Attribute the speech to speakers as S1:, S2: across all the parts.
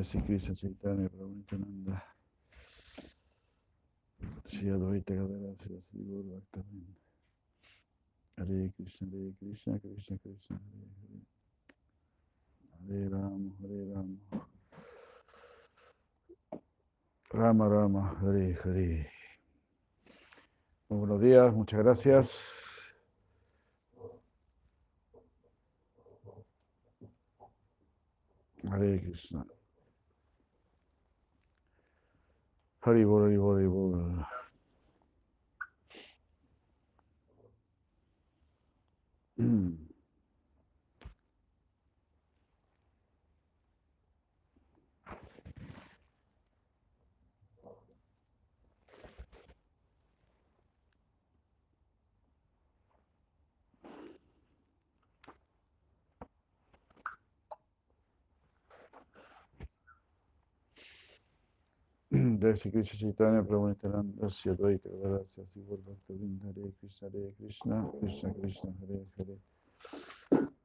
S1: Jai Sri Krishna Chaitanya Prabhu Nityananda Shri Advaita Gadara Shri Sri Guru Bhaktavinda Hare Krishna Hare Krishna Krishna Krishna Hare Hare Hare Rama Hare Rama. Rama Rama Hare Hare. Muy buenos días, muchas gracias. Hare Krishna. Hari Bol, Hari Bol, Hari Bol. Mm. Jai Sri Krishna Chaitanya Prabhu Nityananda Sri Sri Gaura Bhaktavinda Hare Krishna Hare Krishna Krishna Krishna Hare Hare.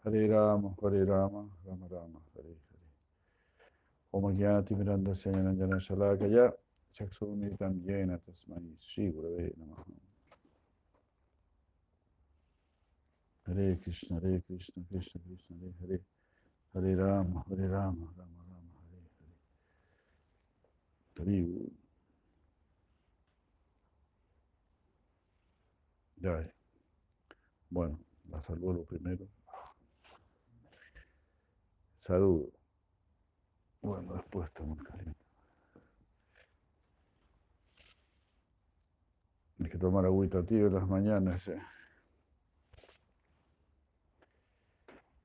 S1: Hare Rama Hare Rama Rama Rama Hare Hare. Om Jnati Miranda Syananjana Shalakaya Chaksurunitam Yena Tasmai Sri Gurave Namaha. Hare Krishna Hare Krishna Krishna Krishna Hare Hare. Hare Rama Hare Rama Rama Ya. Bueno, la saludo primero. Saludo. Bueno, después está muy caliente. Hay que tomar agüita tibia en las mañanas. eh.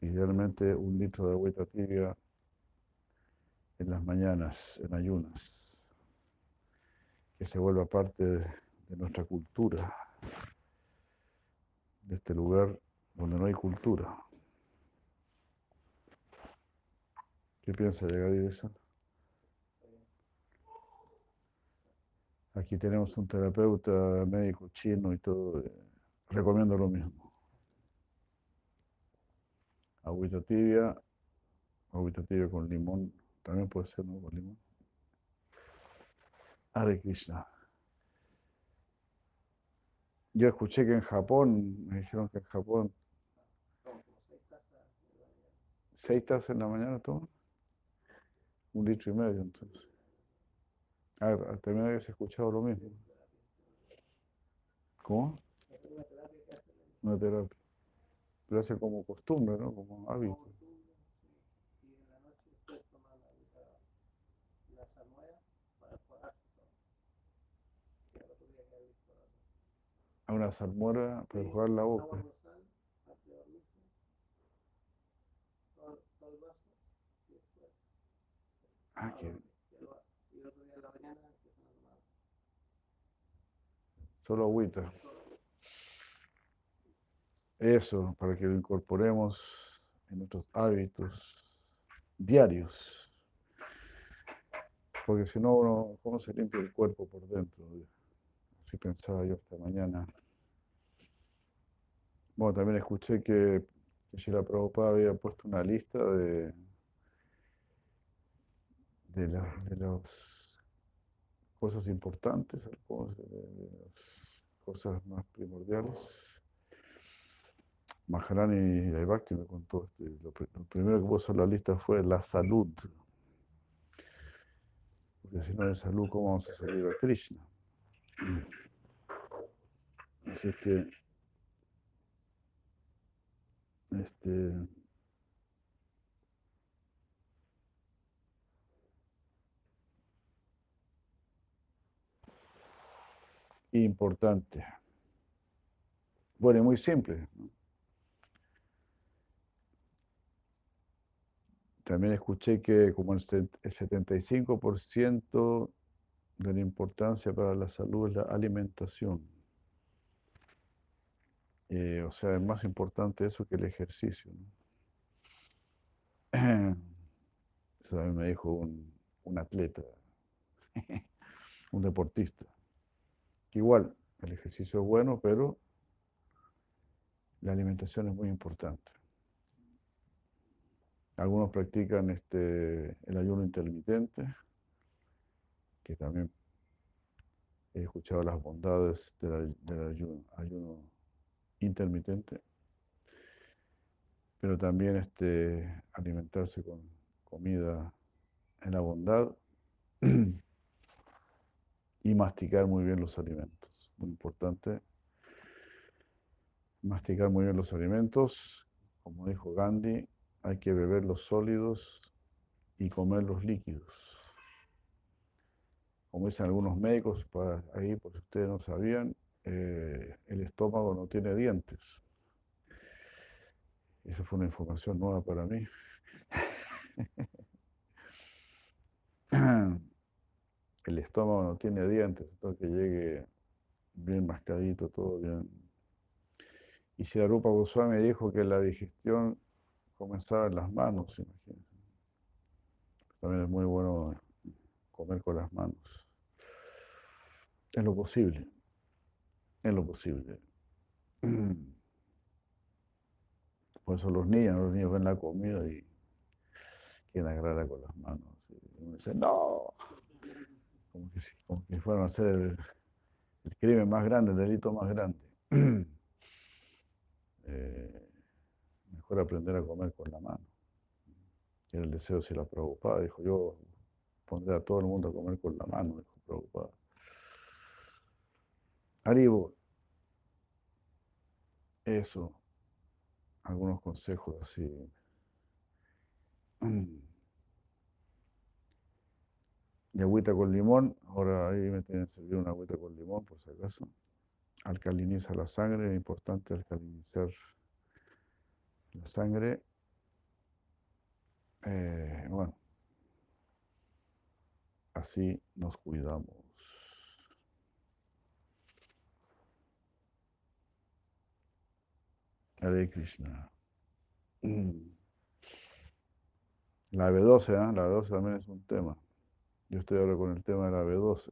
S1: Idealmente un litro de agüita tibia en las mañanas, en ayunas. Que se vuelva parte de, nuestra cultura, de este lugar donde no hay cultura. ¿Qué piensa Yagadi de eso? Aquí tenemos un terapeuta médico chino y todo. eh, Recomiendo lo mismo. Agüita tibia, agüita tibia con limón. También puede ser, ¿no? Con limón. Hare Krishna. Yo escuché que en Japón, me dijeron que en Japón, seis tazas en la mañana toman. Un litro y medio, entonces. A ver, también habías escuchado lo mismo. ¿Cómo? Una terapia. Pero hace como costumbre, ¿no? Como hábito. A una salmuera para jugar la boca. Ah, que solo agüita. Eso, para que lo incorporemos en nuestros hábitos diarios. Porque si no, uno, ¿cómo se limpia el cuerpo por dentro? Así pensaba yo esta mañana. Bueno, también escuché que la Prabhupada había puesto una lista de, de, la- de las cosas importantes, de, las cosas más primordiales. Maharani Bhakti me contó, este, lo, lo primero que puso en la lista fue la salud. Porque si no hay salud, ¿cómo vamos a salir a Krishna? Así que, este, importante. Bueno, muy simple. también escuché que como el 75% de la importancia para la salud es la alimentación. Eh, o sea, es más importante eso que el ejercicio. ¿no? Eso a mí me dijo un, un atleta, un deportista. que Igual, el ejercicio es bueno, pero la alimentación es muy importante. Algunos practican este, el ayuno intermitente, que también he escuchado las bondades del, ay- del ayuno, ayuno intermitente, pero también este, alimentarse con comida en la bondad y masticar muy bien los alimentos. Muy importante, masticar muy bien los alimentos. Como dijo Gandhi, hay que beber los sólidos y comer los líquidos. Como dicen algunos médicos, para ahí, por si ustedes no sabían, eh, el estómago no tiene dientes. Esa fue una información nueva para mí. El estómago no tiene dientes, entonces que llegue bien mascadito, todo bien. Y si Rupa Goswami dijo que la digestión comenzaba en las manos, imagínense. También es muy bueno comer con las manos. En lo posible. En lo posible. Por eso los niños, los niños ven la comida y quieren agarrarla con las manos. Y uno dice, no. Como que, como que fueron a hacer el, crimen más grande, el delito más grande. Eh, mejor aprender a comer con la mano. Era el deseo si la preocupaba. Dijo, yo pondré a todo el mundo a comer con la mano, dijo preocupada. Haribo, eso, algunos consejos así. Y agüita con limón, ahora ahí me tienen servir una agüita con limón por si acaso. Alcaliniza la sangre, importante alcalinizar la sangre. Eh, bueno, así nos cuidamos. Hare Krishna. Mm. La B12, ¿eh? la B12 también es un tema. Yo estoy ahora con el tema de la B12.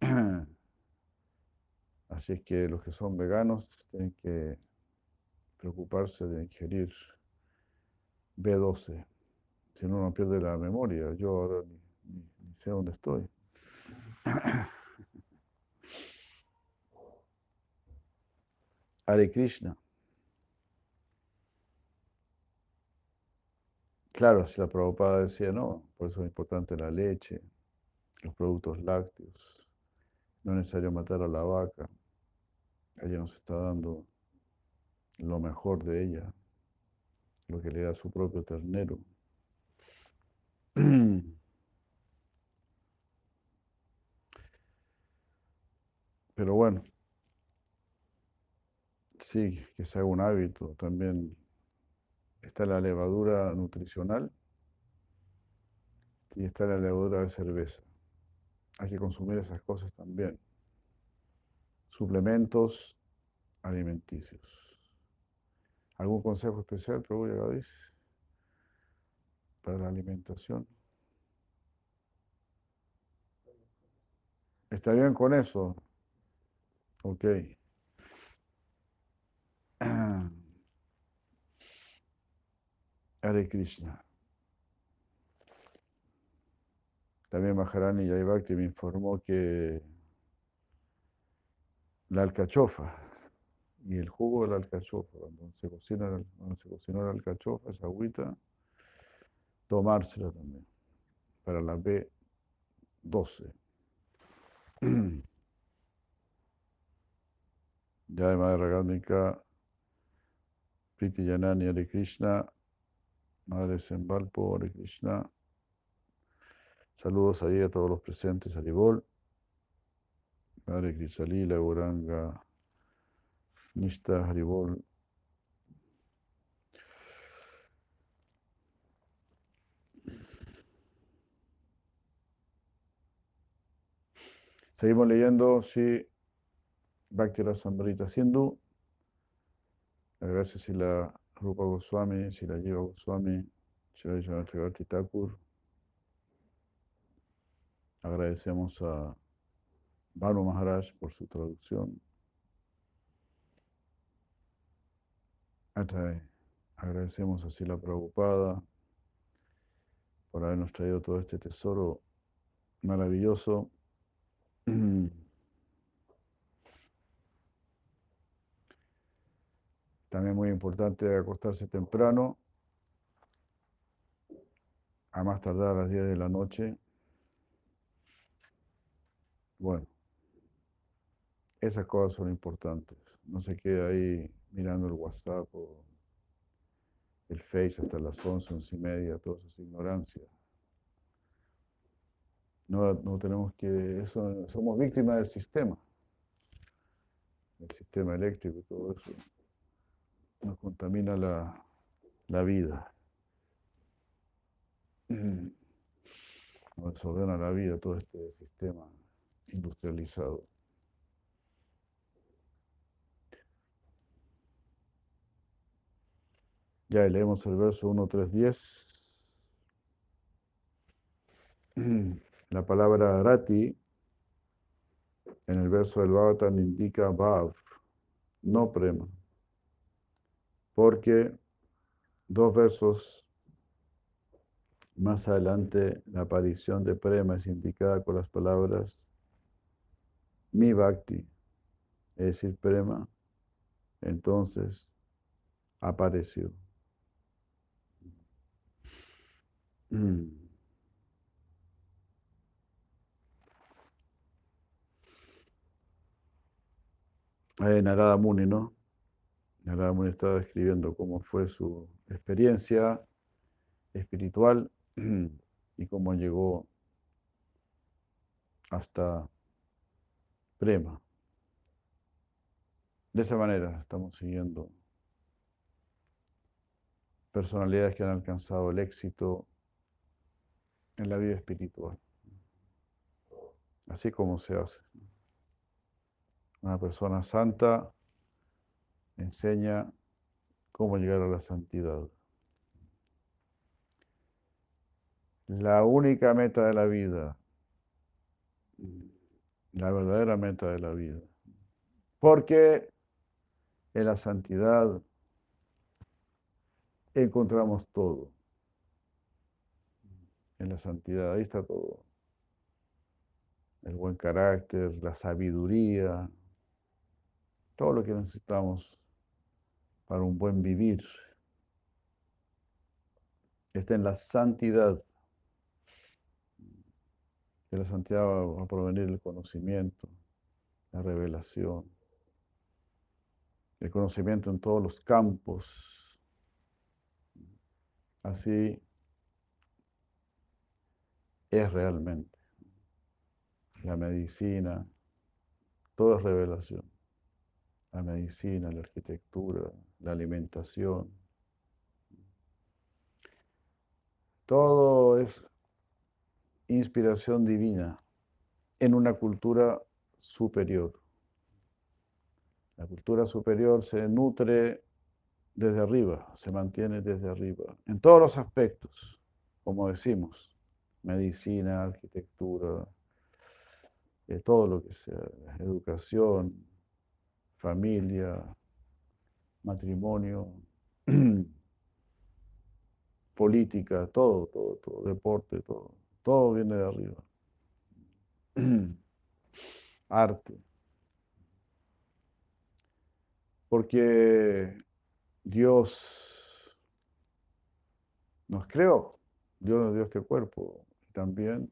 S1: Así es que los que son veganos tienen que preocuparse de ingerir B12. Si no, no pierde la memoria. Yo ahora ni, ni- ni sé dónde estoy. Hare Krishna. Claro, si la Prabhupada decía no, por eso es importante la leche, los productos lácteos. No es necesario matar a la vaca. Ella nos está dando lo mejor de ella, lo que le da su propio ternero. Pero bueno, sí, que se haga un hábito. También está la levadura nutricional y está la levadura de cerveza. Hay que consumir esas cosas también. Suplementos alimenticios. ¿Algún consejo especial, Prabhu Yagadis, la alimentación? ¿Está bien con eso? Ok. Hare Krishna. También Maharani Yaivakti me informó que la alcachofa y el jugo de la alcachofa, cuando se cocina, cuando se cocinó la alcachofa, esa agüita, tomársela también para la B12. Ya de Madre Rágnica, Priti Yanani Hare Krishna, Madre Sembalpo Hare Krishna. Saludos ahí a todos los presentes, Haribol, Madre Crisalila, Uranga, Nishta Haribol. Seguimos leyendo si Bhakti Rasamrita Sindhu. Gracias si la Rupa Goswami, si la Jiva Goswami, si la Janatagati Thakur. Agradecemos a Banu Maharaj por su traducción. Agradecemos a Sila Prabhupada por habernos traído todo este tesoro maravilloso. También muy importante acostarse temprano, a más tardar a las 10 de la noche. Bueno, esas cosas son importantes. No se quede ahí mirando el WhatsApp o el Face hasta las 11, 11 y media, todo eso es ignorancia. No, no tenemos que, eso, somos víctimas del sistema, el sistema eléctrico todo eso nos contamina la, la vida. Nos desordena la vida todo este sistema industrializado. Ya leemos el verso 1, 3, 10. La palabra rati en el verso del Bhagavatam indica bhav, no prema. Porque dos versos más adelante la aparición de prema es indicada con las palabras mi bhakti, es decir, prema, entonces apareció. Mm. Ahí Narada Muni, ¿no? Narada Muni estaba escribiendo cómo fue su experiencia espiritual y cómo llegó hasta Prema. De esa manera estamos siguiendo personalidades que han alcanzado el éxito en la vida espiritual. Así como se hace. Una persona santa enseña cómo llegar a la santidad. La única meta de la vida, la verdadera meta de la vida. Porque en la santidad encontramos todo. En la santidad, ahí está todo. El buen carácter, la sabiduría, todo lo que necesitamos para un buen vivir. Está en la santidad. De la santidad va a provenir el conocimiento, la revelación, el conocimiento en todos los campos. Así es realmente. La medicina, todo es revelación. La medicina, la arquitectura, la alimentación. Todo es inspiración divina en una cultura superior. La cultura superior se nutre desde arriba, se mantiene desde arriba, en todos los aspectos, como decimos, medicina, arquitectura, eh, todo lo que sea, educación, familia, matrimonio, política, todo, todo, todo, deporte, todo. Todo viene de arriba. Arte. Porque Dios nos creó, Dios nos dio este cuerpo y también,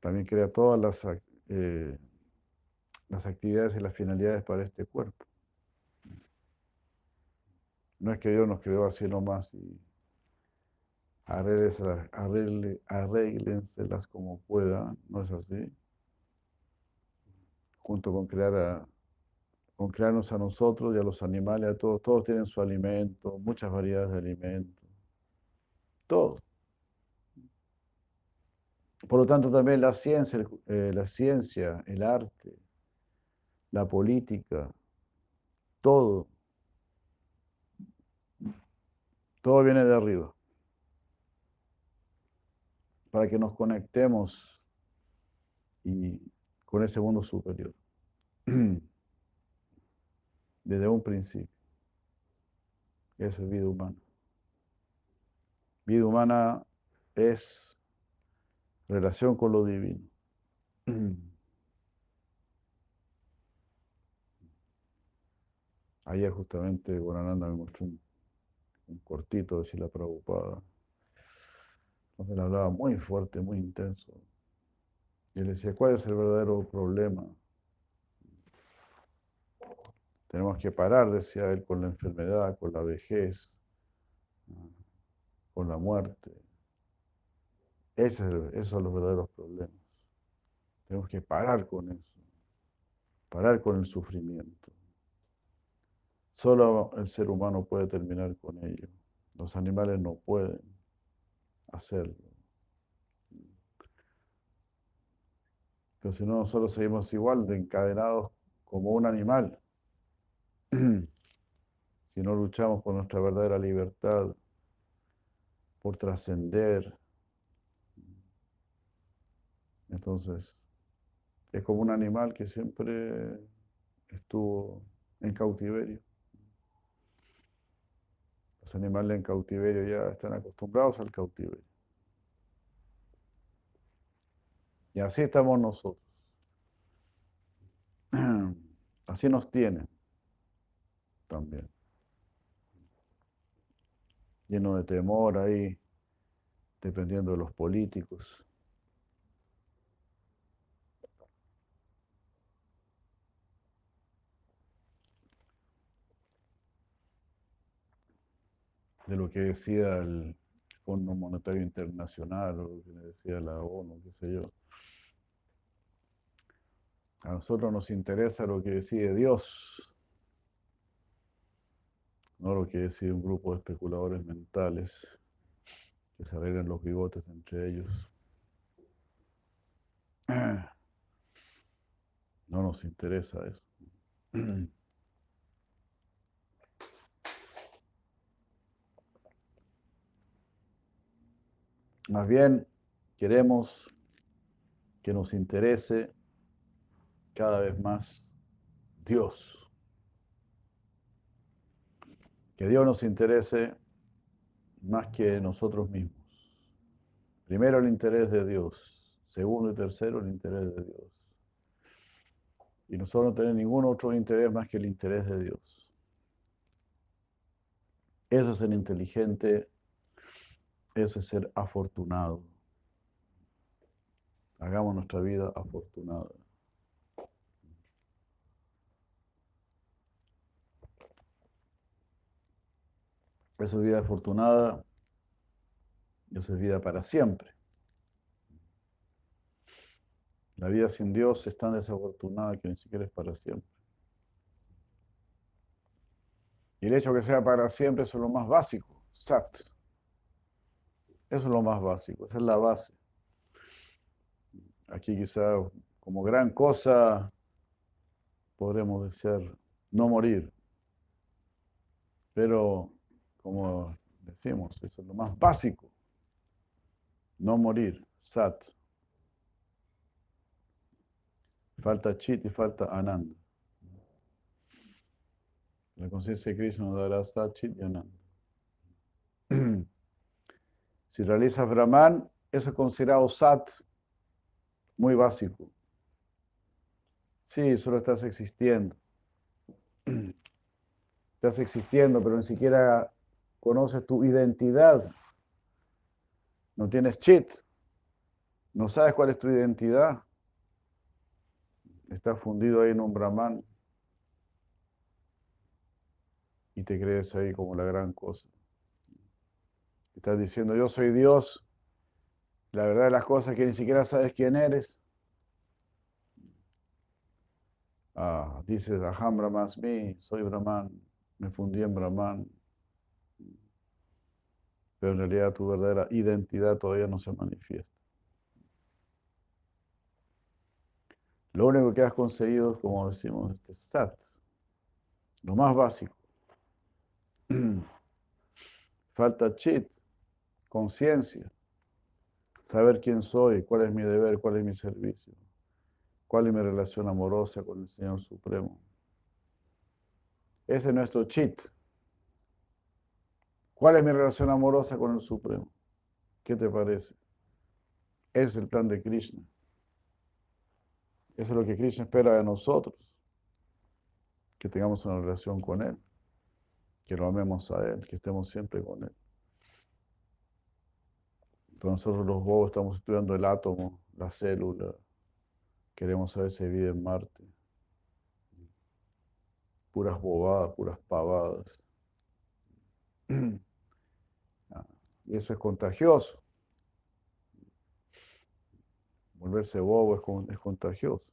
S1: también crea todas las, eh, las actividades y las finalidades para este cuerpo. No es que Dios nos creó así nomás y arréglenselas como puedan, ¿no es así? Junto con crear con crearnos a nosotros y a los animales, a todos, todos tienen su alimento, muchas variedades de alimentos, todo. Por lo tanto, también la ciencia, eh, la ciencia, el arte, la política, todo, todo viene de arriba. Para que nos conectemos y con ese mundo superior. Desde un principio. Eso es vida humana. Vida humana es relación con lo divino. Ayer justamente Guarananda me mostró un, cortito de la Prabhupada, donde él hablaba muy fuerte, muy intenso. Y le decía, ¿cuál es el verdadero problema? Tenemos que parar, decía él, con la enfermedad, con la vejez, con la muerte. Ese es esos son los verdaderos problemas. Tenemos que parar con eso, parar con el sufrimiento. Solo el ser humano puede terminar con ello. Los animales no pueden hacerlo. Pero si no, nosotros seguimos igual de encadenados como un animal. si no luchamos por nuestra verdadera libertad, por trascender, entonces es como un animal que siempre estuvo en cautiverio. Los animales en cautiverio ya están acostumbrados al cautiverio. Y así estamos nosotros. Así nos tienen también. Lleno de temor ahí, dependiendo de los políticos. De lo que decía el Fondo Monetario Internacional o lo que decía la ONU, qué sé yo. A nosotros nos interesa lo que decide Dios, no lo que decide un grupo de especuladores mentales que se arreglan los bigotes entre ellos. No nos interesa eso. Más bien queremos que nos interese cada vez más Dios. Que Dios nos interese más que nosotros mismos. Primero el interés de Dios, segundo y tercero el interés de Dios. Y nosotros no tenemos ningún otro interés más que el interés de Dios. Eso es el inteligente, eso es ser afortunado. Hagamos nuestra vida afortunada. Eso es vida afortunada, eso es vida para siempre. La vida sin Dios es tan desafortunada que ni siquiera es para siempre. Y el hecho de que sea para siempre es lo más básico, sat. Eso es lo más básico, esa es la base. Aquí quizá como gran cosa podremos desear no morir, pero como decimos, eso es lo más básico. No morir, sat. Falta chit y falta ananda. La conciencia de Krishna nos dará sat, chit y ananda. Si realizas Brahman, eso es considerado sat muy básico. Sí, solo estás existiendo. Estás existiendo, pero ni siquiera conoces tu identidad. No tienes cheat. No sabes cuál es tu identidad. Estás fundido ahí en un brahman. Y te crees ahí como la gran cosa. Estás diciendo, yo soy Dios. La verdad de las cosas que ni siquiera sabes quién eres. Ah, dices, Aham Brahmasmi, soy Brahman, me fundí en Brahman pero en realidad tu verdadera identidad todavía no se manifiesta. Lo único que has conseguido es, como decimos, este sat, lo más básico. Falta chit, conciencia, saber quién soy, cuál es mi deber, cuál es mi servicio, cuál es mi relación amorosa con el Señor Supremo. Ese es nuestro chit. ¿Cuál es mi relación amorosa con el Supremo? ¿Qué te parece? Es el plan de Krishna. Eso es lo que Krishna espera de nosotros. Que tengamos una relación con Él. Que lo amemos a Él. Que estemos siempre con Él. Pero nosotros los bobos estamos estudiando el átomo, la célula. Queremos saber si vida en Marte. Puras bobadas, puras pavadas. Y eso es contagioso. Volverse bobo es, es contagioso,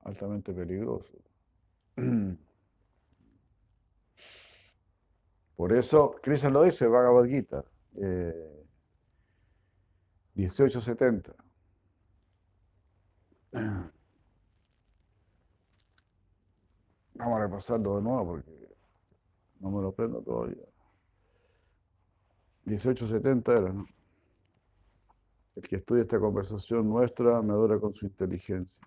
S1: altamente peligroso. Por eso, Krishna lo dice, Bhagavad Gita, eh, 1870. Vamos a repasarlo de nuevo porque no me lo prendo todavía. 1870 era, ¿no? El que estudia esta conversación nuestra me adora con su inteligencia.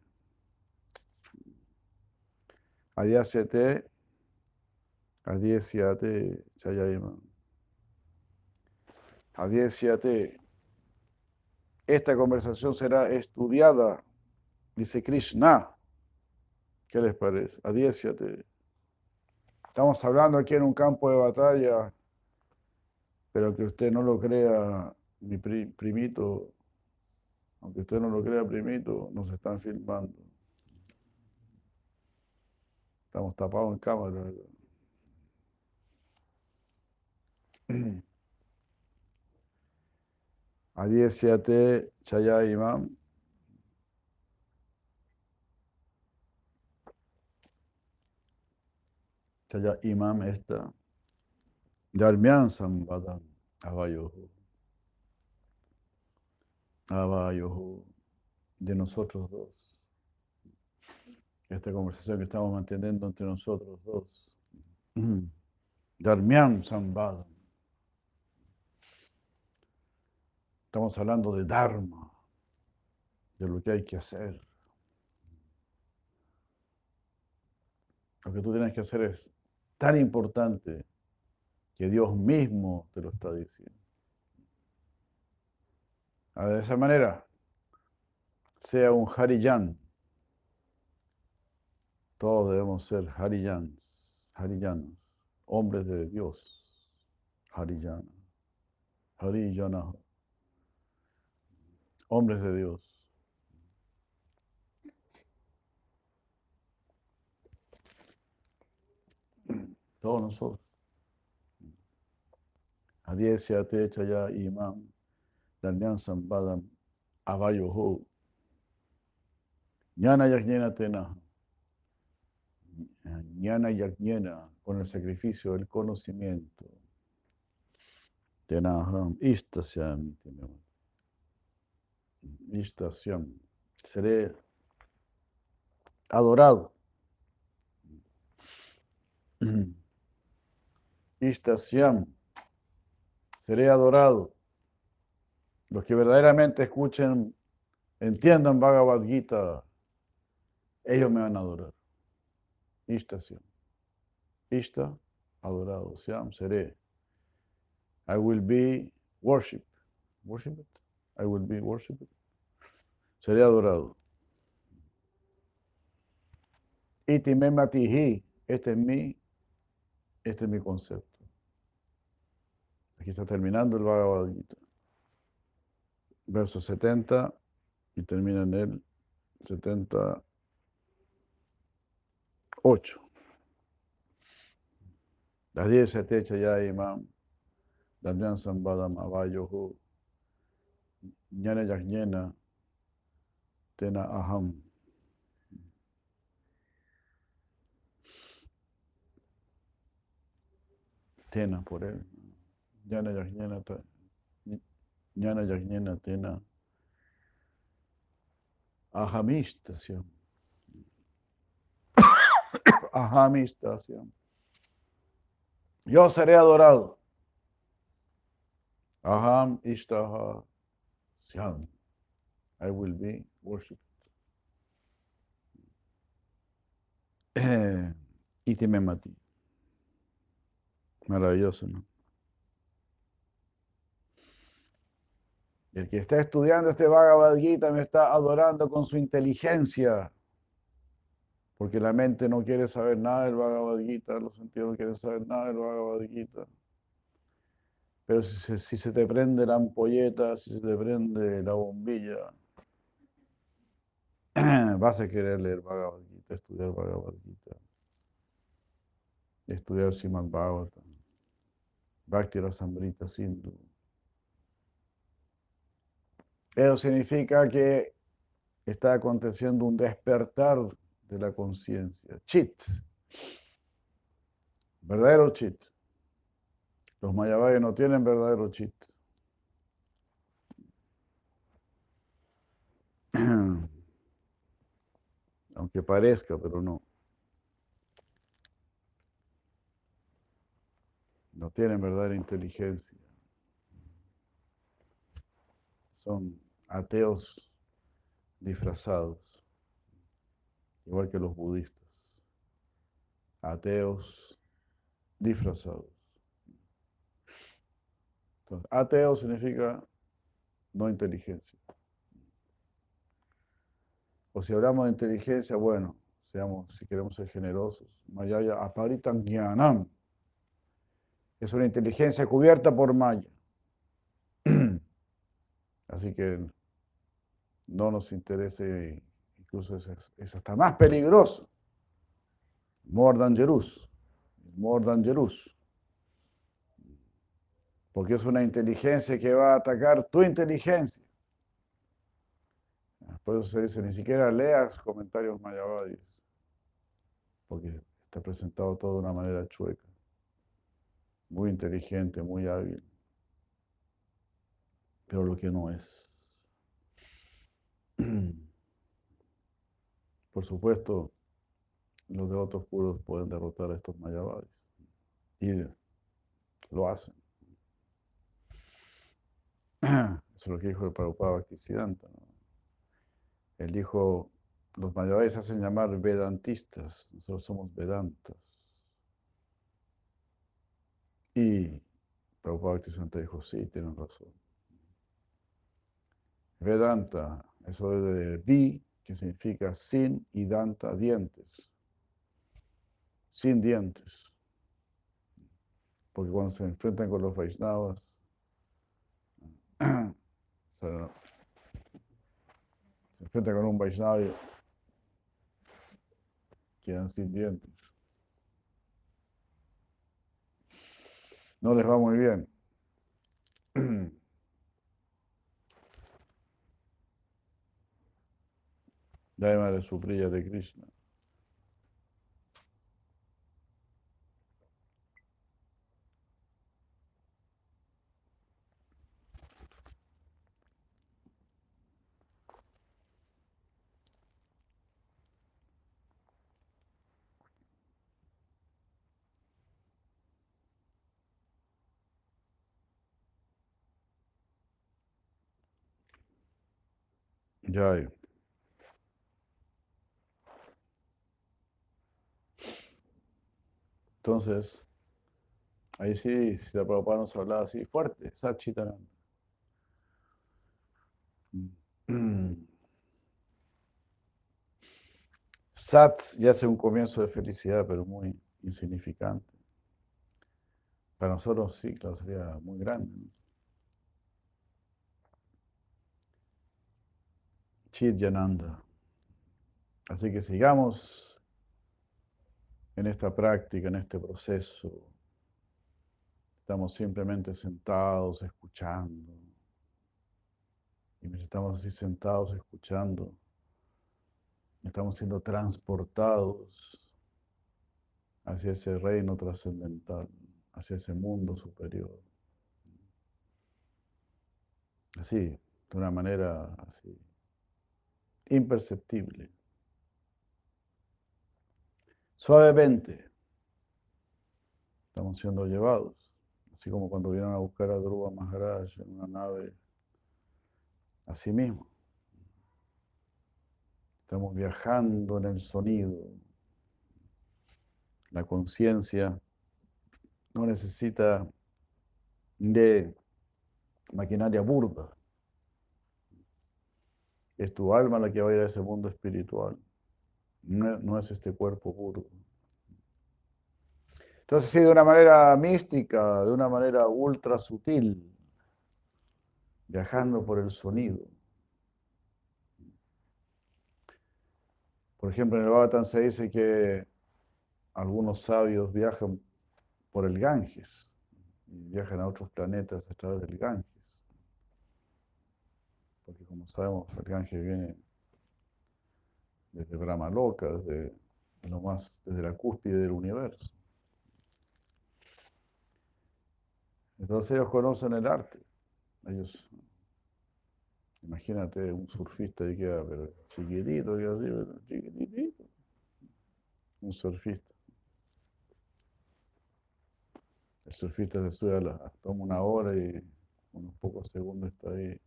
S1: Adyásyate, Adiesyate, Chayayama. Adiesyate. Esta conversación será estudiada, dice Krishna. ¿Qué les parece? Adiesyate. Estamos hablando aquí en un campo de batalla pero que usted no lo crea, mi primito, aunque usted no lo crea, primito, nos están filmando. Estamos tapados en cámara. Adiesyate Chaya Imam. Chaya Imam esta. Darmian Sambadam Avayohu. Avayohu. De nosotros dos. Esta conversación que estamos manteniendo entre nosotros dos. Darmian Sambadam. Estamos hablando de Dharma, de lo que hay que hacer. Lo que tú tienes que hacer es tan importante que Dios mismo te lo está diciendo. de esa manera, sea un Hariyan. Todos debemos ser Hariyans, Hariyanos, hombres de Dios, Hariyana, Hariyana, hombres de Dios. Todos nosotros. Adyesyate chaya imam danyan sambadam avayoho. Ñana yajnena tena. Ñana yajnena, con el sacrificio del conocimiento. Tenaham istasyam. Istasyam. Seré adorado. Istasyam seré adorado. Los que verdaderamente escuchen, entiendan Bhagavad Gita, ellos me van a adorar. Ishta Ishta, adorado. Siam, seré. I will be worshipped. Worshipped? I will be worshipped. Seré adorado. Iti mematihi. Este es mi, este es mi concepto. Aquí está terminando el Bhagavad Gita. Verso 70 y termina en el 78. Las 10 se te echa ya imam. Danyan sambadam avayohu. Ñana yajñena. Tena aham. Tena por él. Jnana Yajnana Jnana Yajnana Tena Ahamistasya. Ahamistasya. Yo seré adorado. Aham ishtaha syam. I will be Eh, Itimemati. Maravilloso, ¿no? El que está estudiando este Bhagavad Gita me está adorando con su inteligencia. Porque la mente no quiere saber nada del Bhagavad Gita, los sentidos no quieren saber nada del Bhagavad Gita. Pero si si se te prende la ampolleta, si se te prende la bombilla, vas a querer leer Bhagavad Gita, estudiar Bhagavad Gita, estudiar Srimad Bhagavatam, Bhakti Rasamrita Sindhu. Eso significa que está aconteciendo un despertar de la conciencia. Chit. Verdadero chit. Los mayavayas no tienen verdadero chit. Aunque parezca, pero no. No tienen verdadera inteligencia. Son ateos disfrazados, igual que los budistas. Ateos disfrazados. Entonces, ateo significa no inteligencia. O si hablamos de inteligencia, bueno, seamos, si queremos ser generosos, Mayaya aparitan jnanam. Es una inteligencia cubierta por Maya. Así que no nos interese, incluso es, es hasta más peligroso. More dangerous. More dangerous. Porque es una inteligencia que va a atacar tu inteligencia. Por eso se dice, ni siquiera leas comentarios mayavadis, porque está presentado todo de una manera chueca, muy inteligente, muy hábil, pero lo que no es. Por supuesto, los devotos puros pueden derrotar a estos mayavadis, y lo hacen. Eso es lo que dijo el Prabhupada Bhaktisiddhanta. ¿no? Él dijo, los se hacen llamar vedantistas, nosotros somos vedantas. Y Prabhupada Bhaktisiddhanta dijo, sí, tienen razón. Vedanta, eso es de vi, que significa sin, y danta, dientes. Sin dientes. Porque cuando se enfrentan con los Vaishnavas, se, enfrentan con un Vaishnava quedan sin dientes. No les va muy bien. Daima de Supriya de Krishna. Jai. Entonces, ahí sí, si la Prabhupada nos hablaba así, fuerte, Satchitananda. Sat ya hace un comienzo de felicidad, pero muy insignificante. Para nosotros sí, claro, sería muy grande. ¿no? Chidyananda. Así que sigamos en esta práctica, en este proceso. Estamos simplemente sentados, escuchando. Y mientras estamos así sentados, escuchando, estamos siendo transportados hacia ese reino trascendental, hacia ese mundo superior. Así, de una manera así imperceptible. Suavemente estamos siendo llevados, así como cuando vinieron a buscar a Dhruva Maharaj en una nave, así mismo. Estamos viajando en el sonido. La conciencia no necesita de maquinaria burda. Es tu alma la que va a ir a ese mundo espiritual. No, es este cuerpo burdo. Entonces, sí, de una manera mística, de una manera ultra sutil, viajando por el sonido. Por ejemplo, en el Bhagavatam se dice que algunos sabios viajan por el Ganges viajan a otros planetas a través del Ganges. Porque como sabemos, el Ganges viene desde Brahma Loca, desde, lo más, desde la cúspide del universo. Entonces ellos conocen el arte. Ellos Imagínate un surfista y queda, pero chiquitito, así, chiquitito. Un surfista. El surfista se sube a la, toma una hora y unos pocos segundos está ahí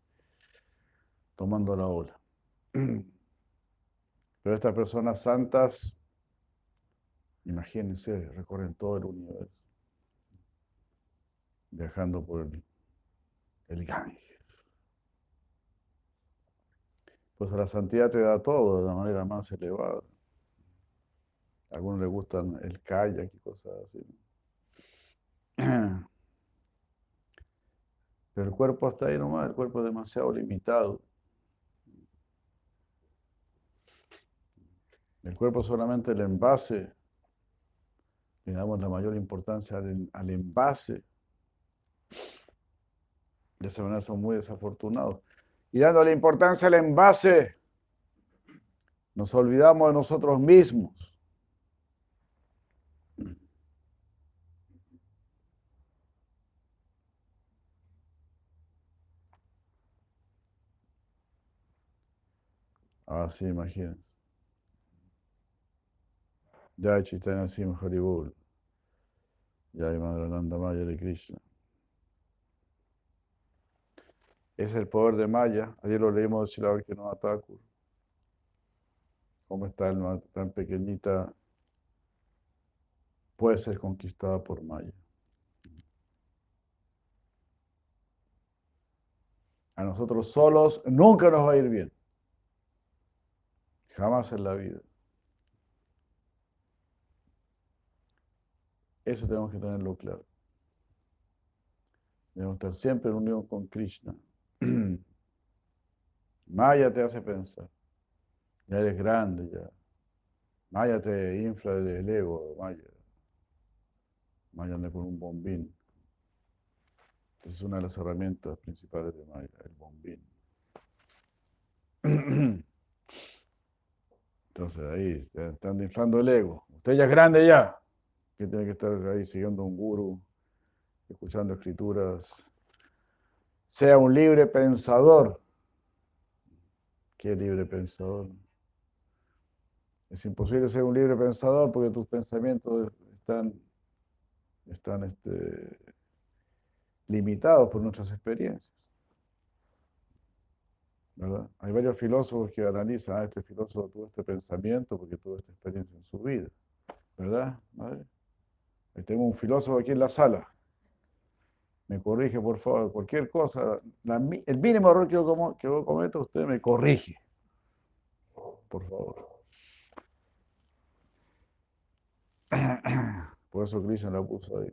S1: tomando la ola. Pero estas personas santas, imagínense, recorren todo el universo, viajando por el, el Ganges. Pues la santidad te da todo de la manera más elevada. A algunos les gustan el kayak y cosas así. Pero el cuerpo está ahí nomás, el cuerpo es demasiado limitado. El cuerpo solamente el envase, le damos la mayor importancia al, al envase. De esa manera son muy desafortunados y dándole importancia al envase, nos olvidamos de nosotros mismos. Ah, sí, imagínense. Ya Chaitanya Sim Haribol. Ya Madrananda Maya de Krishna. es el poder de Maya. Ayer lo leímos de que no Thakur. Cómo está alma tan pequeñita puede ser conquistada por Maya. A nosotros solos nunca nos va a ir bien. Jamás en la vida. Eso tenemos que tenerlo claro. Debemos estar siempre en unión con Krishna. Maya te hace pensar. Ya eres grande ya. Maya te infla el ego, Maya. Maya anda con un bombín. es una de las herramientas principales de Maya, el bombín. Entonces ahí están inflando el ego. Usted ya es grande ya. Que tiene que estar ahí siguiendo un guru, escuchando escrituras sea un libre pensador. ¿Qué libre pensador? Es imposible ser un libre pensador porque tus pensamientos están, están este, limitados por nuestras experiencias. Hay varios filósofos que analizan, ah, este filósofo tuvo este pensamiento porque tuvo esta experiencia en su vida. ¿Verdad? Ahí tengo un filósofo aquí en la sala me corrige, por favor, cualquier cosa. el mínimo error que yo, que yo cometo, usted me corrige. Por favor. Por eso Cristian la puso ahí.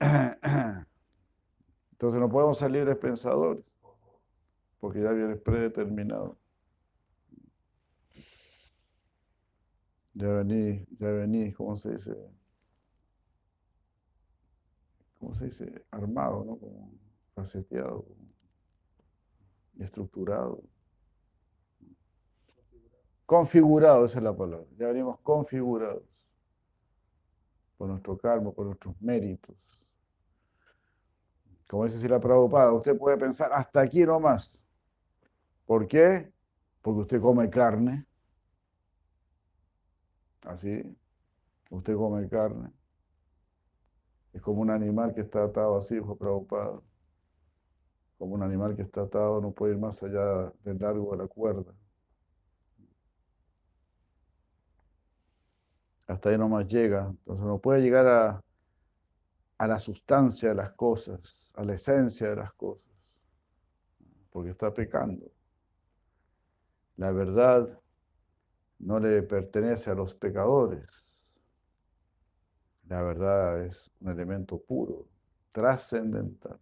S1: Entonces no podemos ser libres pensadores, porque ya viene predeterminado. Ya vení, ya vení, ¿cómo se dice? ¿cómo se dice? Armado, ¿no? Como faceteado estructurado. Configurado, esa es la palabra. Ya venimos configurados por nuestro karma, por nuestros méritos. Como dice la Prabhupada, usted puede pensar hasta aquí nomás. ¿Por qué? Porque usted come carne. Así, usted come carne. Es como un animal que está atado así, dijo Prabhupada. Como un animal que está atado, no puede ir más allá del largo de la cuerda. Hasta ahí nomás llega. Entonces no puede llegar a, a la sustancia de las cosas, a la esencia de las cosas, porque está pecando. La verdad no le pertenece a los pecadores. La verdad es un elemento puro, trascendental.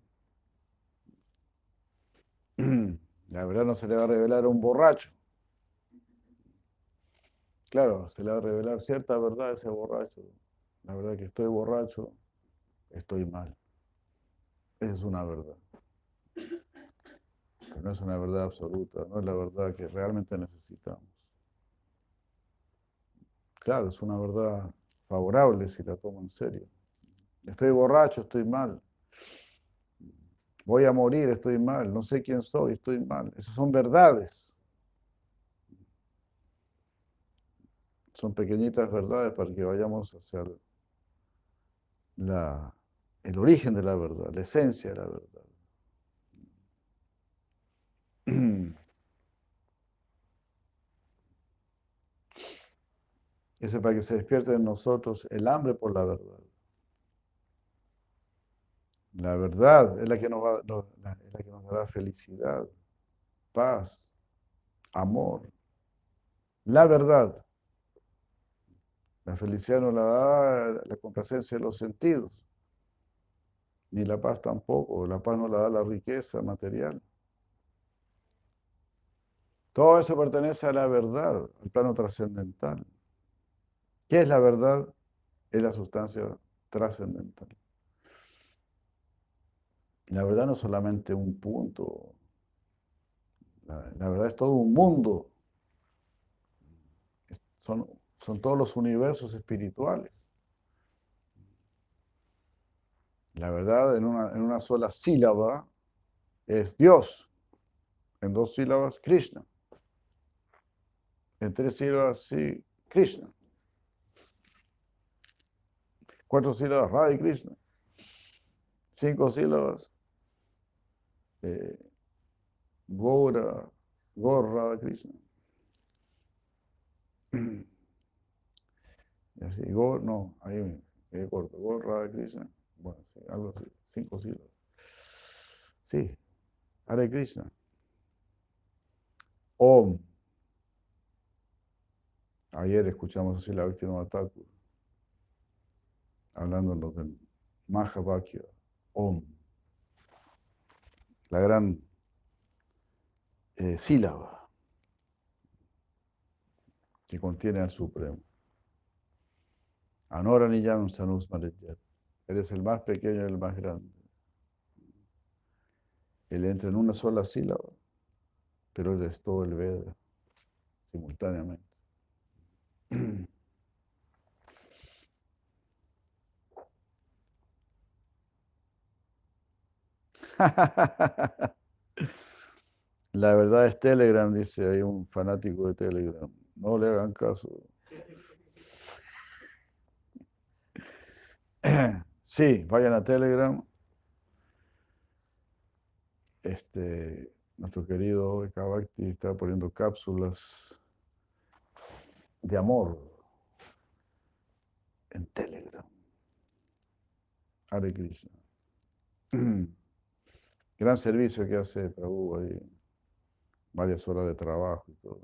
S1: La verdad no se le va a revelar a un borracho. Claro, se le va a revelar cierta verdad a ese borracho. La verdad que estoy borracho, estoy mal. Esa es una verdad. Pero no es una verdad absoluta, no es la verdad que realmente necesitamos. Es una verdad favorable si la tomo en serio. Estoy borracho, estoy mal. Voy a morir, estoy mal. No sé quién soy, estoy mal. Esas son verdades. Son pequeñitas verdades para que vayamos hacia la, el origen de la verdad, la esencia de la verdad. Eso es para que se despierte en nosotros el hambre por la verdad. La verdad es la que nos, va, es la que nos dará felicidad, paz, amor. La verdad. La felicidad no la da la complacencia de los sentidos, ni la paz tampoco. La paz no la da la riqueza material. Todo eso pertenece a la verdad, al plano trascendental. ¿Qué es la verdad? Es la sustancia trascendental. La verdad no es solamente un punto, la, verdad es todo un mundo. Son, todos los universos espirituales. La verdad en una, en una sola sílaba es Dios. En dos sílabas, Krishna. En tres sílabas, sí, Krishna. Cuatro sílabas, Radha Krishna. Cinco sílabas, eh, Gora, Gorra Krishna. Y así, Gor, no, ahí me quedé corto. Gorra Krishna. Bueno, sí, algo así, cinco sílabas. Sí, Hare Krishna. Om. Ayer escuchamos así la víctima Thakur hablándonos del Mahavakya, Om, la gran eh, sílaba que contiene al Supremo. Anora Niyam Sanus Eres el más pequeño y el más grande. Él entra en una sola sílaba, pero él es todo el Veda simultáneamente. La verdad es Telegram, dice hay un fanático de Telegram. No le hagan caso. Sí, vayan a Telegram. Este, nuestro querido Ekabakti está poniendo cápsulas de amor en Telegram. Hare Krishna. Gran servicio que hace Prabhu ahí. Varias horas de trabajo y todo.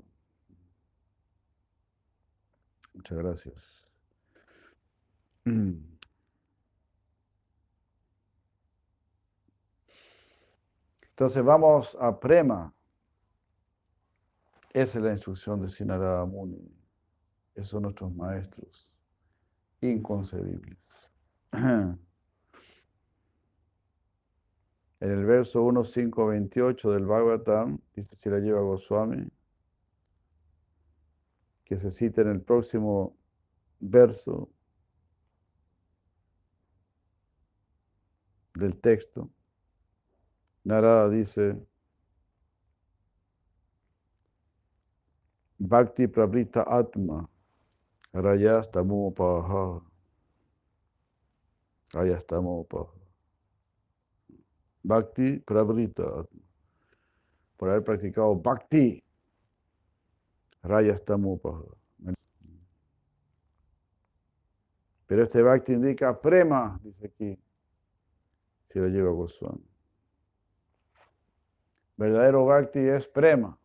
S1: Muchas gracias. Entonces vamos a Prema. Esa es la instrucción de Sinarada Muni. Esos son nuestros maestros inconcebibles. En el verso 1.5.28 del Bhagavatam, dice si la lleva Goswami, que se cita en el próximo verso del texto, Narada dice, Bhakti Prabrita Atma, Rayastamopaha, Rayastamopaha. Bhakti Prabrita Atma. Por haber practicado Bhakti, Rayastamopaha. Pero este Bhakti indica prema, dice aquí, si lo lleva Goswami. Verdadero Bhakti es prema.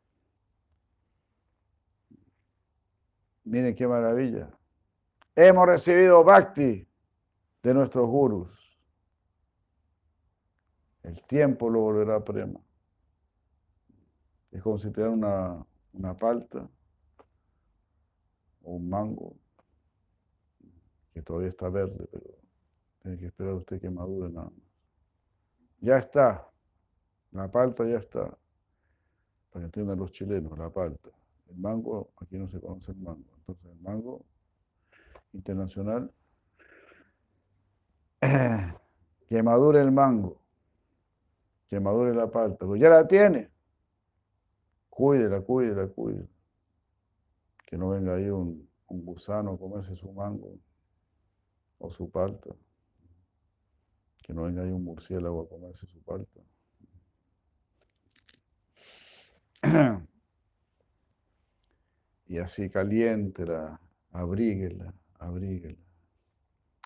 S1: Miren qué maravilla. Hemos recibido Bhakti de nuestros gurus. El tiempo lo volverá prema. Es como si te dan una, una palta o un mango que todavía está verde, pero tiene que esperar usted que madure nada más. Ya está, la palta ya está, para que entiendan los chilenos, la palta. El mango, aquí no se conoce el mango, entonces el mango internacional, que madure el mango, que madure la palta, pues ya la tiene, cuídela, cuídela, cuídela. Que no venga ahí un, gusano a comerse su mango o su palta. Que no venga ahí un murciélago a comerse su palta. y así caliéntela, abríguela, abríguela.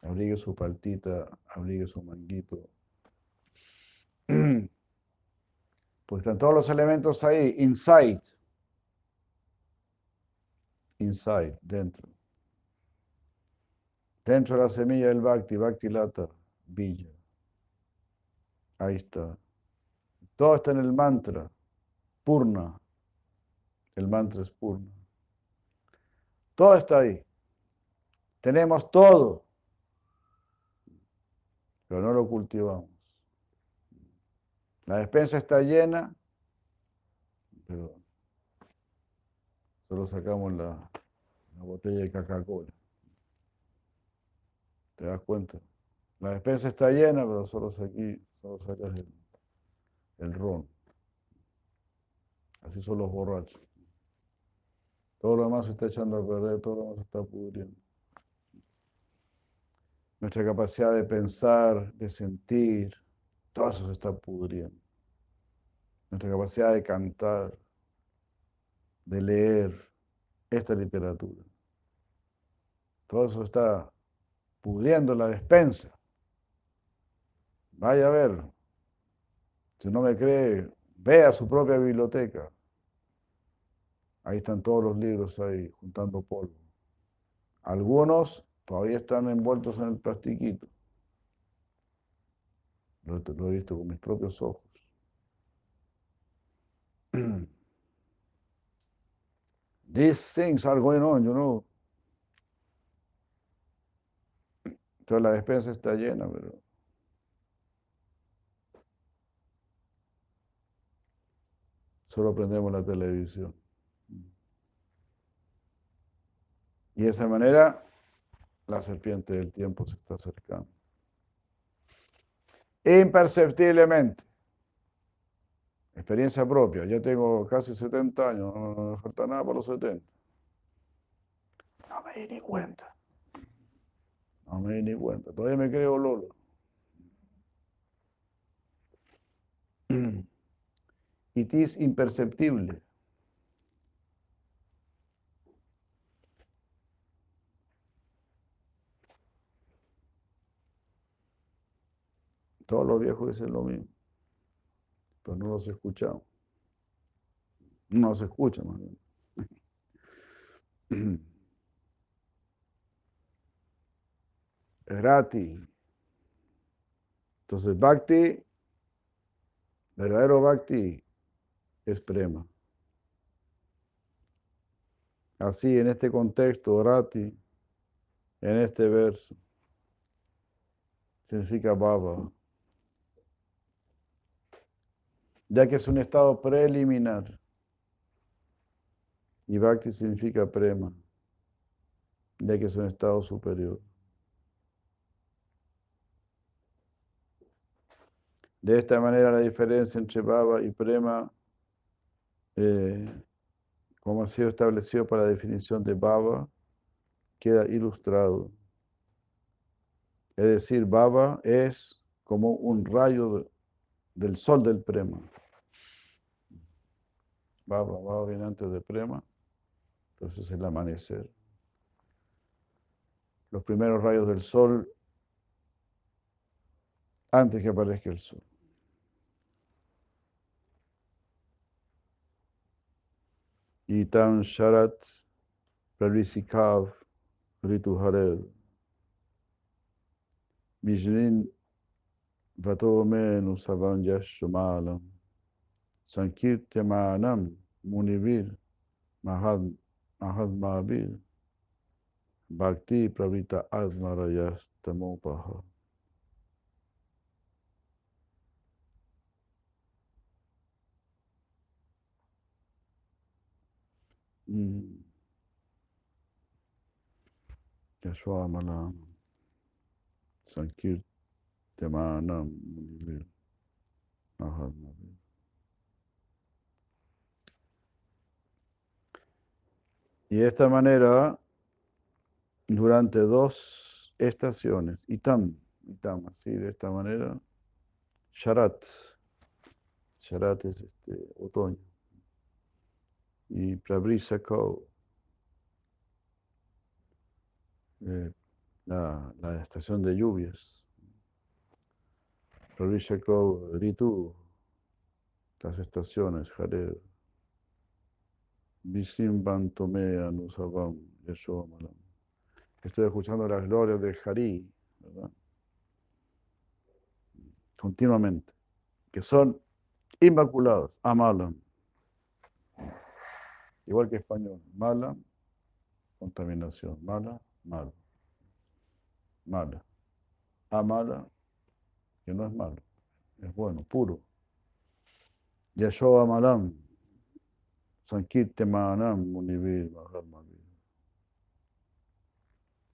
S1: Abrigue su paltita, abrigue su manguito. Pues están todos los elementos ahí, inside. Inside, dentro. Dentro de la semilla del Bhakti, Bhakti Lata, Villa. Ahí está. Todo está en el mantra, Purna. El mantra es Purna. Todo está ahí. Tenemos todo, pero no lo cultivamos. La despensa está llena, pero solo sacamos la, la botella de Coca-Cola. ¿Te das cuenta? La despensa está llena, pero solo, aquí, solo sacas el, el ron. Así son los borrachos. Todo lo demás se está echando a perder, todo lo demás se está pudriendo. Nuestra capacidad de pensar, de sentir, todo eso se está pudriendo. Nuestra capacidad de cantar, de leer esta literatura. Todo eso está pudriendo la despensa. Vaya a ver. Si no me cree, vea su propia biblioteca. Ahí están todos los libros ahí, juntando polvo. Algunos todavía están envueltos en el plastiquito. Lo, he visto con mis propios ojos. These things are going on, you know. Entonces la despensa está llena, pero solo prendemos la televisión. Y de esa manera la serpiente del tiempo se está acercando. Imperceptiblemente. Experiencia propia. Yo tengo casi 70 años, no me falta nada para los 70. No me di ni cuenta. No me di ni cuenta. Todavía me creo Lolo. It is imperceptible. Todos los viejos dicen lo mismo, pero no los escuchamos. No los escucha más bien. Gratis. Entonces, Bhakti, verdadero Bhakti, es prema. Así, en este contexto, Rati, en este verso, significa Baba ya que es un estado preliminar. Y Bhakti significa prema, ya que es un estado superior. De esta manera la diferencia entre Baba y Prema, eh, como ha sido establecido para la definición de Baba, queda ilustrado. Es decir, Baba es como un rayo del sol del Prema. Baba, Baba viene antes de Prema, entonces el amanecer. Los primeros rayos del sol antes que aparezca el sol. Sharat Prarisikav Ritu Hared Vijnin Vatome Nusavan Sankirtyamanam Munivir Mahad Mahadmavir Bhakti Pravita Admarayas Tamopaha Mm. Yashwamana Sankirtamanam Munivir Mahadmavir Y de esta manera, durante dos estaciones, Itam, Itam, así de esta manera, Sharat, Sharat es este otoño, y Prabrisako, eh, la, la estación de lluvias, Prabrisako Ritu, las estaciones, Jared. Visimban Tome Anusavam Yashomalam. Estoy escuchando las glorias del Hari, ¿verdad? Continuamente, que son inmaculadas, amalam. Igual que español, mala, contaminación, mala, malo. Mala. Amala, que no es malo, es bueno, puro. Yashoa Malam, Sankirtamanam Munivir Mahamavir.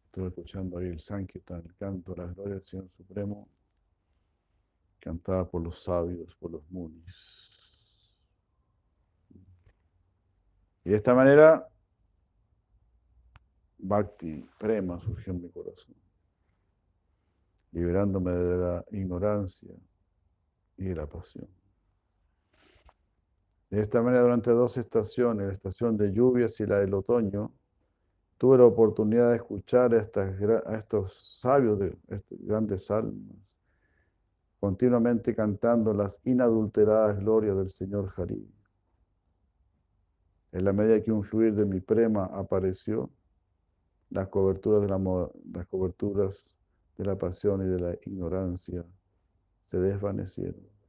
S1: Estoy escuchando ahí el Sankirtan, el canto de la gloria del Señor Supremo, cantada por los sabios, por los munis. Y de esta manera, Bhakti, Prema surgió en mi corazón, liberándome de la ignorancia y de la pasión. De esta manera, durante dos estaciones, la estación de lluvias y la del otoño, tuve la oportunidad de escuchar a, estos sabios de estos grandes almas, continuamente cantando las inadulteradas glorias del Señor Hari. En la medida que un fluir de mi prema apareció, las coberturas de la, las coberturas de la pasión y de la ignorancia se desvanecieron.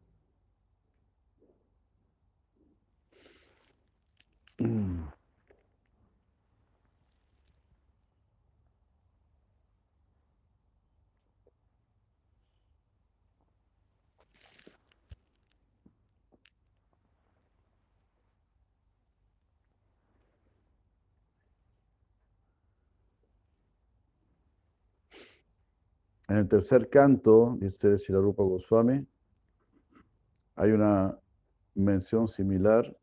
S1: En el tercer canto, dice Shilarupa Goswami, hay una mención similar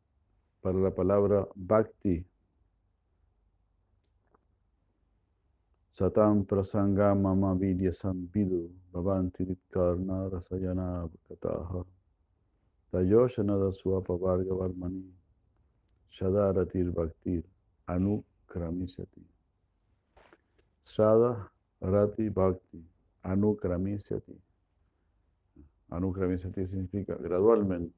S1: para la palabra bhakti. Satam prasanga mama vidya sambidu bhavanti ditkarna rasayana kataha tayoshanada suapa varga varmani shadaratir bhaktir anukramisati. Shada rati bhakti anukramisati. Anukramisati significa gradualmente.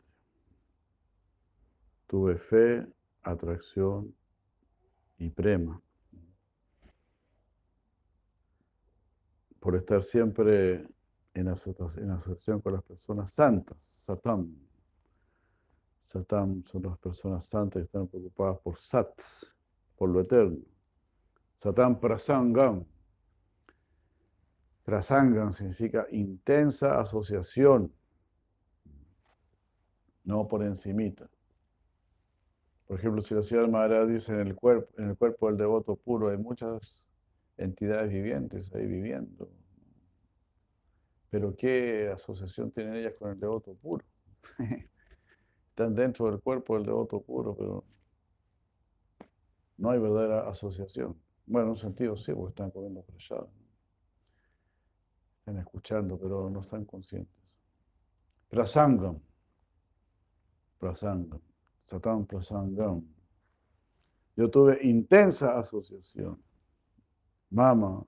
S1: Tuve fe, atracción y prema. Por estar siempre en asociación con las personas santas, Satam. Satam son las personas santas que están preocupadas por Sat, por lo eterno. Satam Prasangam. Prasangam significa intensa asociación, no por encimita. Por ejemplo, si la ciudad Maharaj dice en el cuerpo, en el cuerpo del devoto puro hay muchas entidades vivientes ahí viviendo. Pero ¿qué asociación tienen ellas con el devoto puro? Están dentro del cuerpo del devoto puro, pero no hay verdadera asociación. Bueno, en un sentido sí, porque están comiendo prasad. Están escuchando, pero no están conscientes. Prasangam. Prasangam. Satan prasangam. Yo tuve intensa asociación. Mama,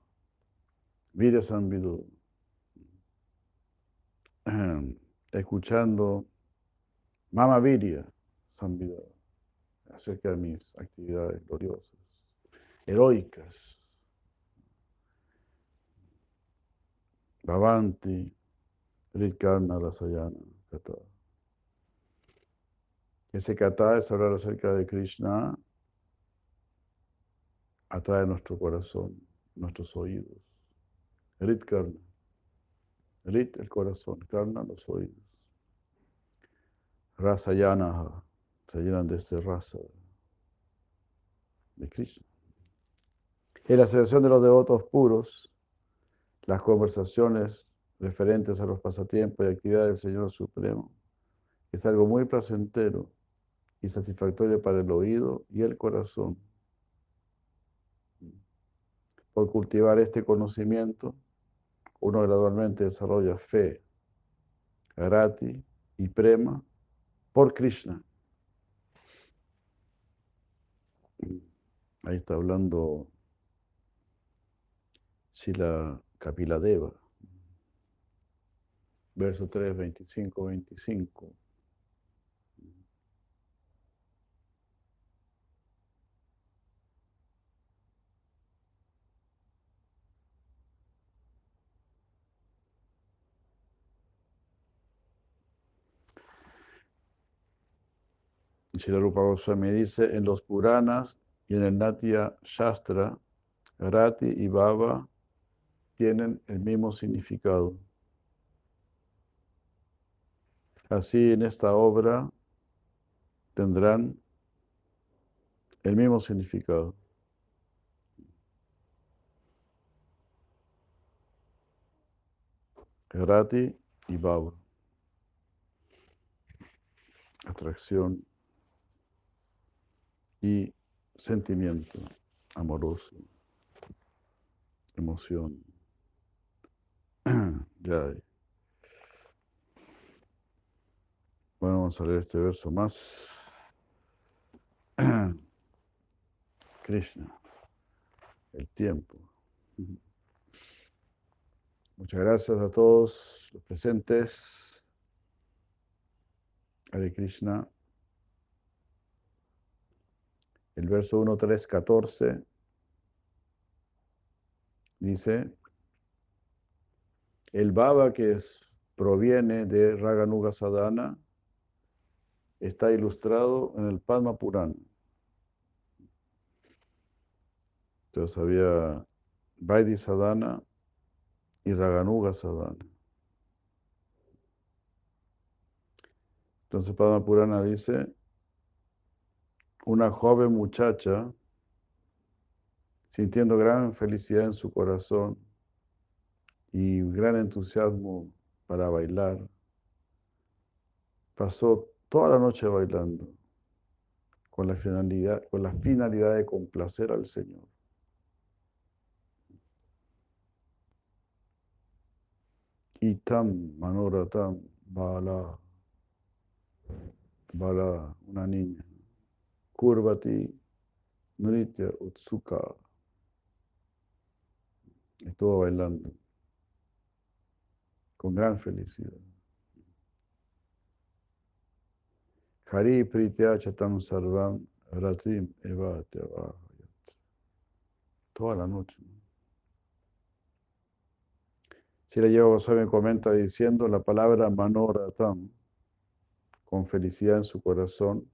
S1: Vidya Sambidu. Escuchando Mama Vidya Sambidu acerca de mis actividades gloriosas, heroicas. Bhavanti, Rikarna Rasayana, Kata. Ese kata es hablar acerca de Krishna, atrae nuestro corazón, nuestros oídos. Rit Karna. Rit el corazón, Karna los oídos. Rasayana se llenan de este raza de Krishna. En la asociación de los devotos puros, las conversaciones referentes a los pasatiempos y actividades del Señor Supremo es algo muy placentero y satisfactorio para el oído y el corazón. Por cultivar este conocimiento, uno gradualmente desarrolla fe, grati y prema por Krishna. Ahí está hablando Sila Kapiladeva, verso 3, 25, 25. Shila Rupa Goswami dice, en los Puranas y en el Natya Shastra, Rati y Baba tienen el mismo significado. Así en esta obra tendrán el mismo significado. Rati y Baba. Atracción y sentimiento amoroso, emoción. ya. Bueno, vamos a leer este verso más. Krishna, el tiempo. Muchas gracias a todos los presentes. Hare Krishna. El verso 1, 3, 14 dice, el baba que proviene de Raganuga Sadhana está ilustrado en el Padma Purana. Entonces había Vaidhi Sadhana y Raganuga Sadhana. Entonces Padma Purana dice, una joven muchacha, sintiendo gran felicidad en su corazón y gran entusiasmo para bailar, pasó toda la noche bailando con la finalidad, con la finalidad de complacer al Señor. Itam Manoratam Bala, Bala, una niña. Kurvati Nritya Utsuka. Estuvo bailando con gran felicidad. Hari Pritya Sarvam Ratim Eva Toda la noche. Si la llevo Goswami comenta diciendo la palabra Manoratam, con felicidad en su corazón,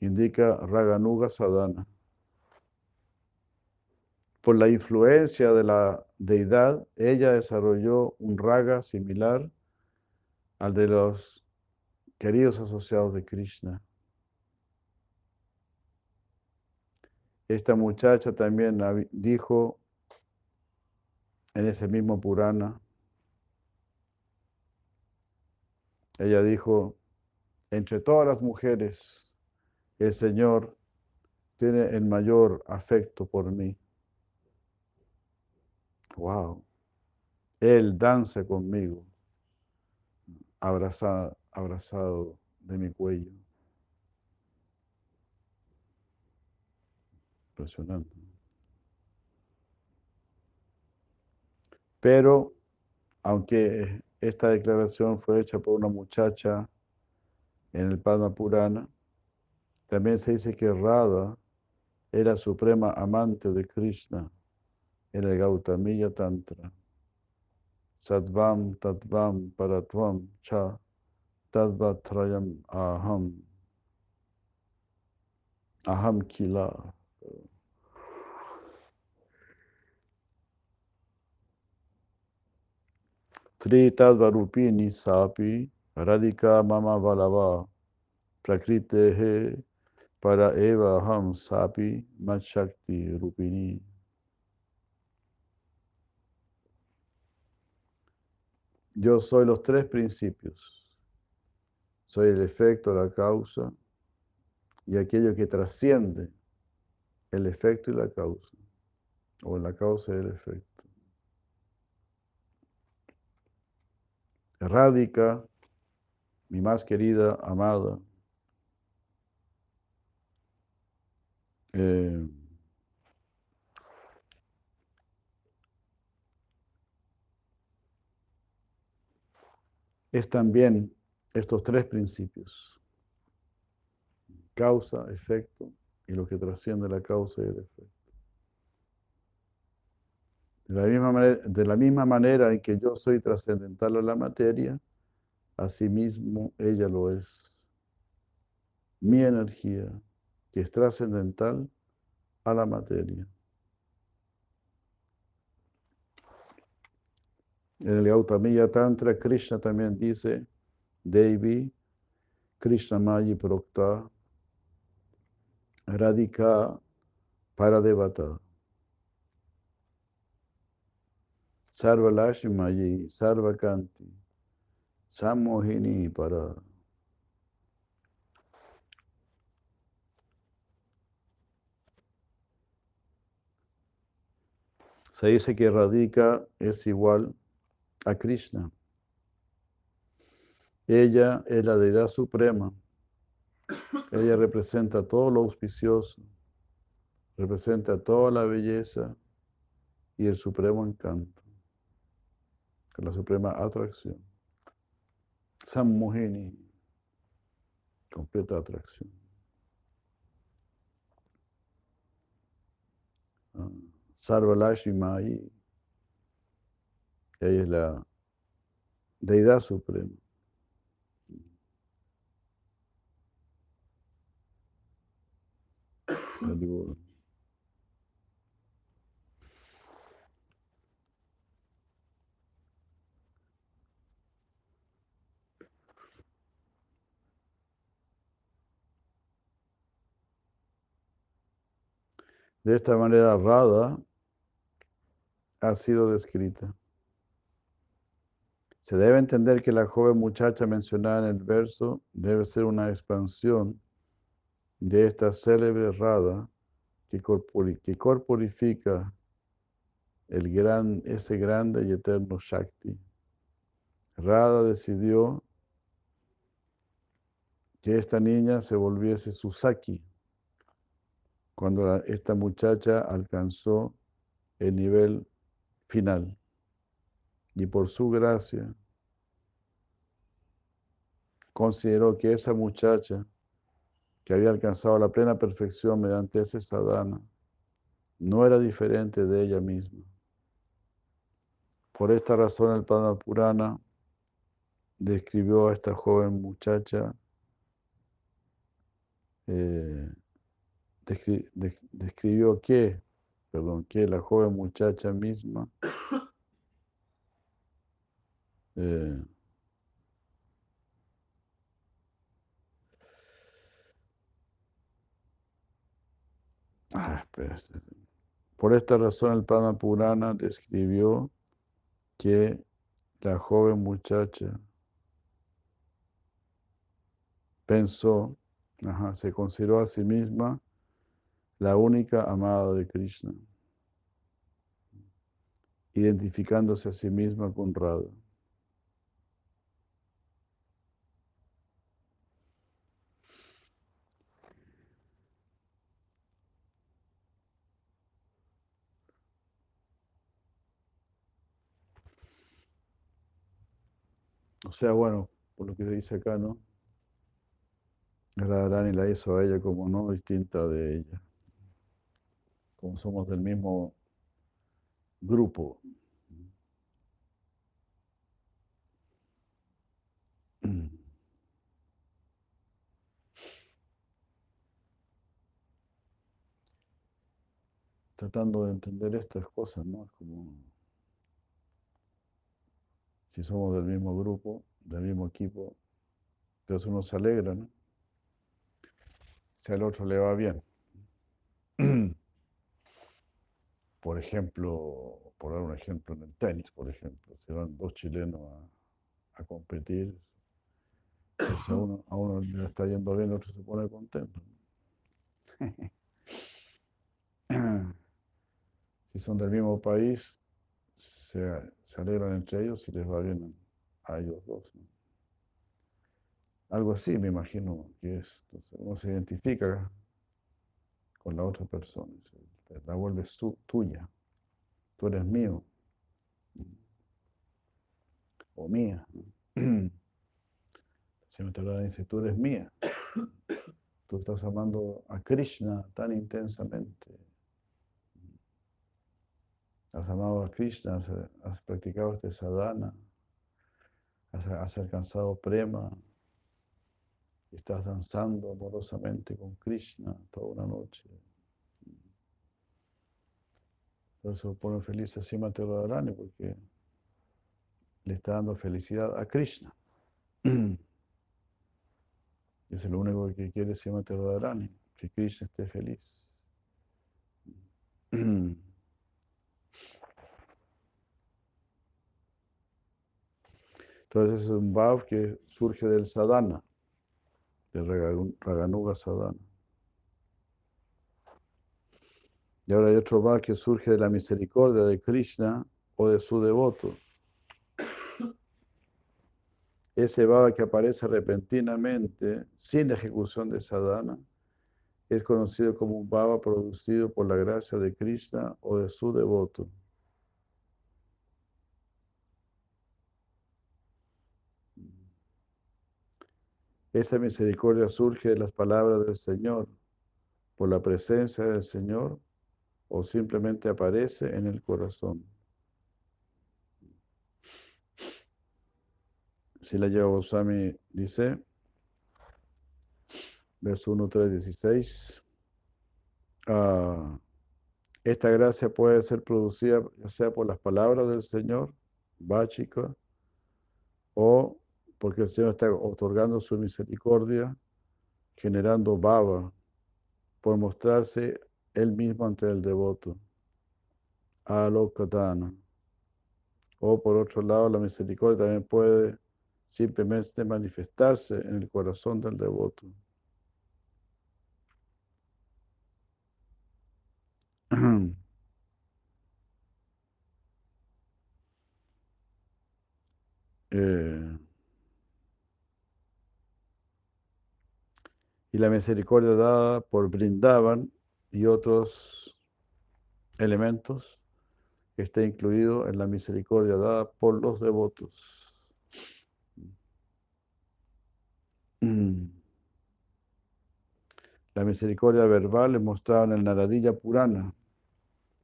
S1: indica Raganuga Sadhana. Por la influencia de la deidad, ella desarrolló un raga similar al de los queridos asociados de Krishna. Esta muchacha también dijo en ese mismo Purana, ella dijo, entre todas las mujeres, el Señor tiene el mayor afecto por mí. Wow. Él danza conmigo, abrazado, abrazado de mi cuello. Impresionante. Pero, aunque esta declaración fue hecha por una muchacha en el Padma Purana, también se dice que Radha era suprema amante de Krishna en el Gautamiya Tantra. Sadvam Tatvam Paratvam Cha Tadvatrayam Aham Aham Kila. Tri Tadvarupini Sapi Radhika Mama Valava Prakrite para Eva Ham Sapi Machakti Yo soy los tres principios. Soy el efecto, la causa y aquello que trasciende el efecto y la causa, o la causa y el efecto. Radica, mi más querida, amada, eh, es también estos tres principios. Causa, efecto y lo que trasciende la causa y el efecto. De la misma manera, de la misma manera en que yo soy trascendental a la materia, asimismo ella lo es. Mi energía, que es trascendental a la materia. En el Gautamiya Tantra, Krishna también dice, Devi, Krishna Mayi Prokta, Radhika Paradevata. Sarva Lashmayi, Sarva Kanti, Samohini Para. Se dice que Radhika es igual a Krishna. Ella es la deidad suprema. Ella representa todo lo auspicioso, representa toda la belleza y el supremo encanto, la suprema atracción. Sammohini, completa atracción. Ah, Sarvalashimai, ella es la deidad suprema. De esta manera, Radha ha sido descrita. Se debe entender que la joven muchacha mencionada en el verso debe ser una expansión de esta célebre Radha que, corporifica el gran, ese grande y eterno Shakti. Radha decidió que esta niña se volviese Susaki cuando esta muchacha alcanzó el nivel final. Y por su gracia, consideró que esa muchacha que había alcanzado la plena perfección mediante ese sadhana, no era diferente de ella misma. Por esta razón el Padma Purana describió a esta joven muchacha, eh, describió perdón, que la joven muchacha misma eh, Ah, Por esta razón el Padma Purana describió que la joven muchacha pensó, se consideró a sí misma la única amada de Krishna, identificándose a sí misma con Radha. O sea, bueno, por lo que se dice acá, ¿no? Radharani la hizo a ella como no distinta de ella. Como somos del mismo grupo. Tratando de entender estas cosas, ¿no? Es como si somos del mismo grupo, del mismo equipo, entonces uno se alegra, ¿no? Si al otro le va bien. Por ejemplo, por dar un ejemplo en el tenis, por ejemplo, si van dos chilenos a, a competir, pues a, uno, a uno le está yendo bien, el otro se pone contento. si son del mismo país, se, se, alegran entre ellos y les va bien a ellos dos. ¿no? Algo así me imagino que es. Entonces uno se identifica con la otra persona, la vuelves su, tuya, tú eres mío o mía. Señor Tarada dice, tú eres mía. Tú estás amando a Krishna tan intensamente. Has amado a Krishna, has, practicado este sadhana, has, alcanzado prema, estás danzando amorosamente con Krishna toda una noche. Por eso pone feliz a Srimati Radharani, porque le está dando felicidad a Krishna. Es lo único que quiere Srimati Radharani, que Krishna esté feliz. Entonces es un bhav que surge del sadhana, del Raganuga sadhana. Y ahora hay otro bhav que surge de la misericordia de Krishna o de su devoto. Ese bhava que aparece repentinamente, sin ejecución de sadhana, es conocido como un bhava producido por la gracia de Krishna o de su devoto. Esa misericordia surge de las palabras del Señor, por la presencia del Señor, o simplemente aparece en el corazón. Si la lleva Goswami dice, verso 1, 3, 16, esta gracia puede ser producida ya sea por las palabras del Señor, báchica, o porque el Señor está otorgando su misericordia, generando baba, por mostrarse él mismo ante el devoto. Alokatana. O por otro lado, la misericordia también puede simplemente manifestarse en el corazón del devoto. eh, y la misericordia dada por Brindaban y otros elementos está incluido en la misericordia dada por los devotos. La misericordia verbal es mostrada en el Naradilla Purana,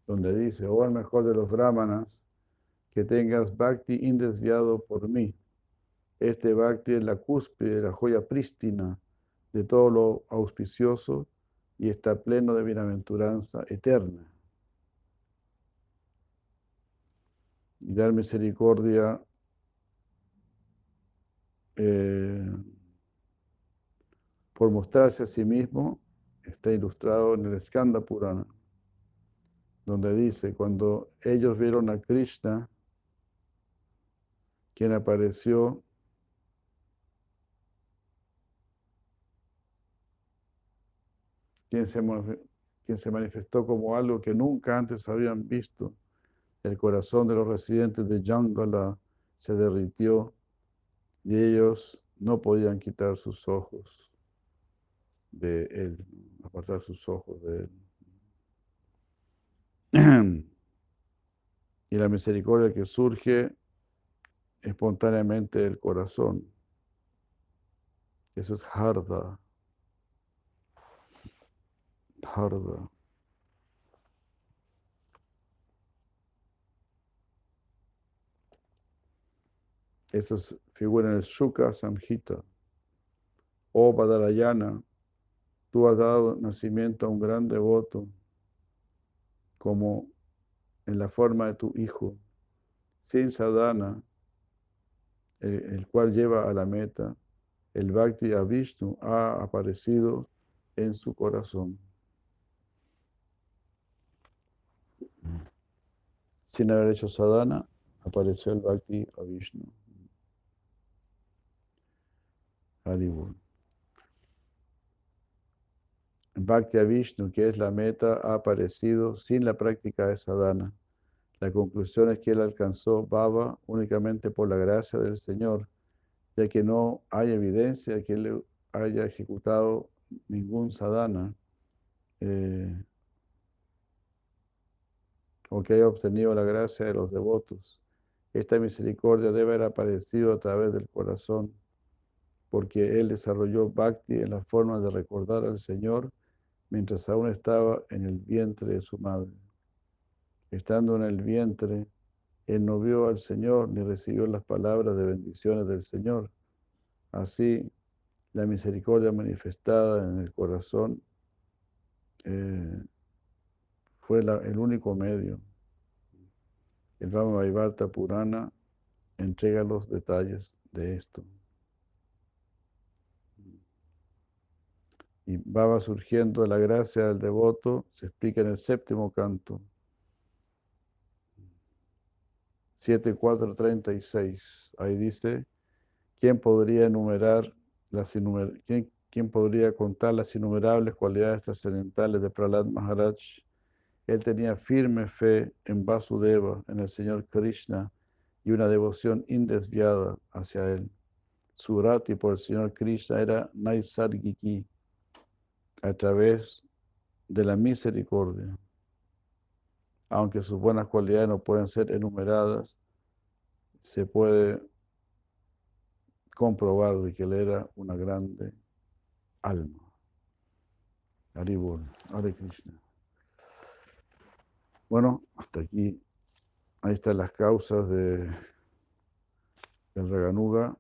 S1: donde dice, oh el mejor de los brahmanas, que tengas bhakti indesviado por mí. Este bhakti es la cúspide, la joya prístina de todo lo auspicioso y está pleno de bienaventuranza eterna. Y dar misericordia eh, por mostrarse a sí mismo está ilustrado en el Skanda Purana, donde dice, cuando ellos vieron a Krishna, quien apareció quien se, manifestó como algo que nunca antes habían visto. El corazón de los residentes de Jangala se derritió y ellos no podían quitar sus ojos de él, apartar sus ojos de él. Y la misericordia que surge espontáneamente del corazón. Eso es harda. Harda. Eso es- figura en el Shuka Samhita. Oh Badarayana, tú has dado nacimiento a un gran devoto, como en la forma de tu hijo, sin sadhana, el, el cual lleva a la meta, el Bhakti a Vishnu ha aparecido en su corazón. Sin haber hecho sadhana, apareció el Bhakti a Vishnu. Haribol. Bhakti Vishnu, que es la meta, ha aparecido sin la práctica de sadhana. La conclusión es que él alcanzó Baba únicamente por la gracia del Señor, ya que no hay evidencia de que él haya ejecutado ningún sadhana eh, o que haya obtenido la gracia de los devotos. Esta misericordia debe haber aparecido a través del corazón, porque él desarrolló bhakti en la forma de recordar al Señor mientras aún estaba en el vientre de su madre. Estando en el vientre, él no vio al Señor ni recibió las palabras de bendiciones del Señor. Así, la misericordia manifestada en el corazón eh, fue el único medio. El Rama Vaivarta Purana entrega los detalles de esto. Y va surgiendo de la gracia del devoto, se explica en el séptimo canto. 7436. Ahí dice, ¿quién podría enumerar las innumer- quién, quién podría contar las innumerables cualidades trascendentales de Prahlad Maharaj? Él tenía firme fe en Vasudeva, en el Señor Krishna, y una devoción indesviada hacia él. Su rati por el Señor Krishna era Naisargiki, a través de la misericordia. Aunque sus buenas cualidades no pueden ser enumeradas, se puede comprobar que él era una grande alma. Haribol, Hare Krishna. Bueno, hasta aquí. Ahí están las causas de, del Raganuga,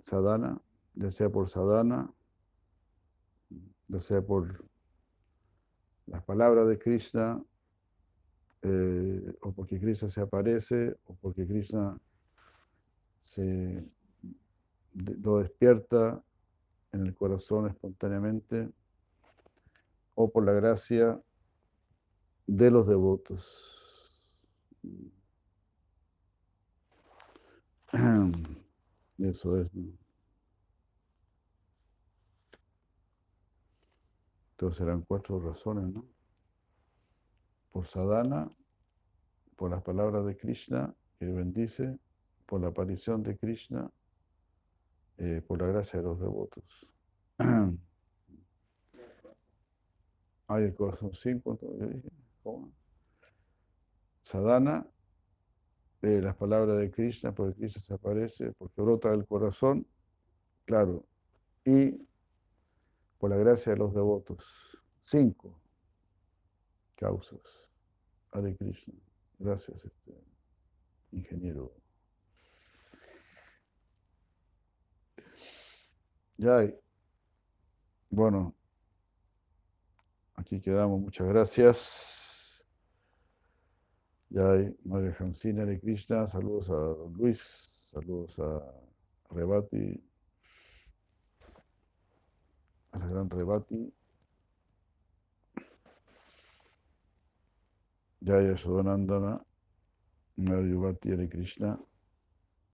S1: Sadhana, ya sea por Sadhana, ya sea por las palabras de Krishna, eh, o porque Krishna se aparece, o porque Krishna se lo despierta en el corazón espontáneamente, o por la gracia de los devotos. Eso es. Entonces serán cuatro razones, ¿no? Por sadhana, por las palabras de Krishna, que bendice, por la aparición de Krishna, eh, por la gracia de los devotos. Hay el corazón cinco, entonces, yo dije, Sadhana, eh, las palabras de Krishna, porque Krishna se aparece, porque brota del corazón, claro, y por la gracia de los devotos. Cinco causas. Hare Krishna. Gracias, este, ingeniero. Ya, bueno, aquí quedamos. Muchas gracias. Ya hay María Jancina de Krishna. Saludos a don Luis. Saludos a Rebati. A la gran Rebati. Jaya Sodanandana. Madhyavati Hare Krishna.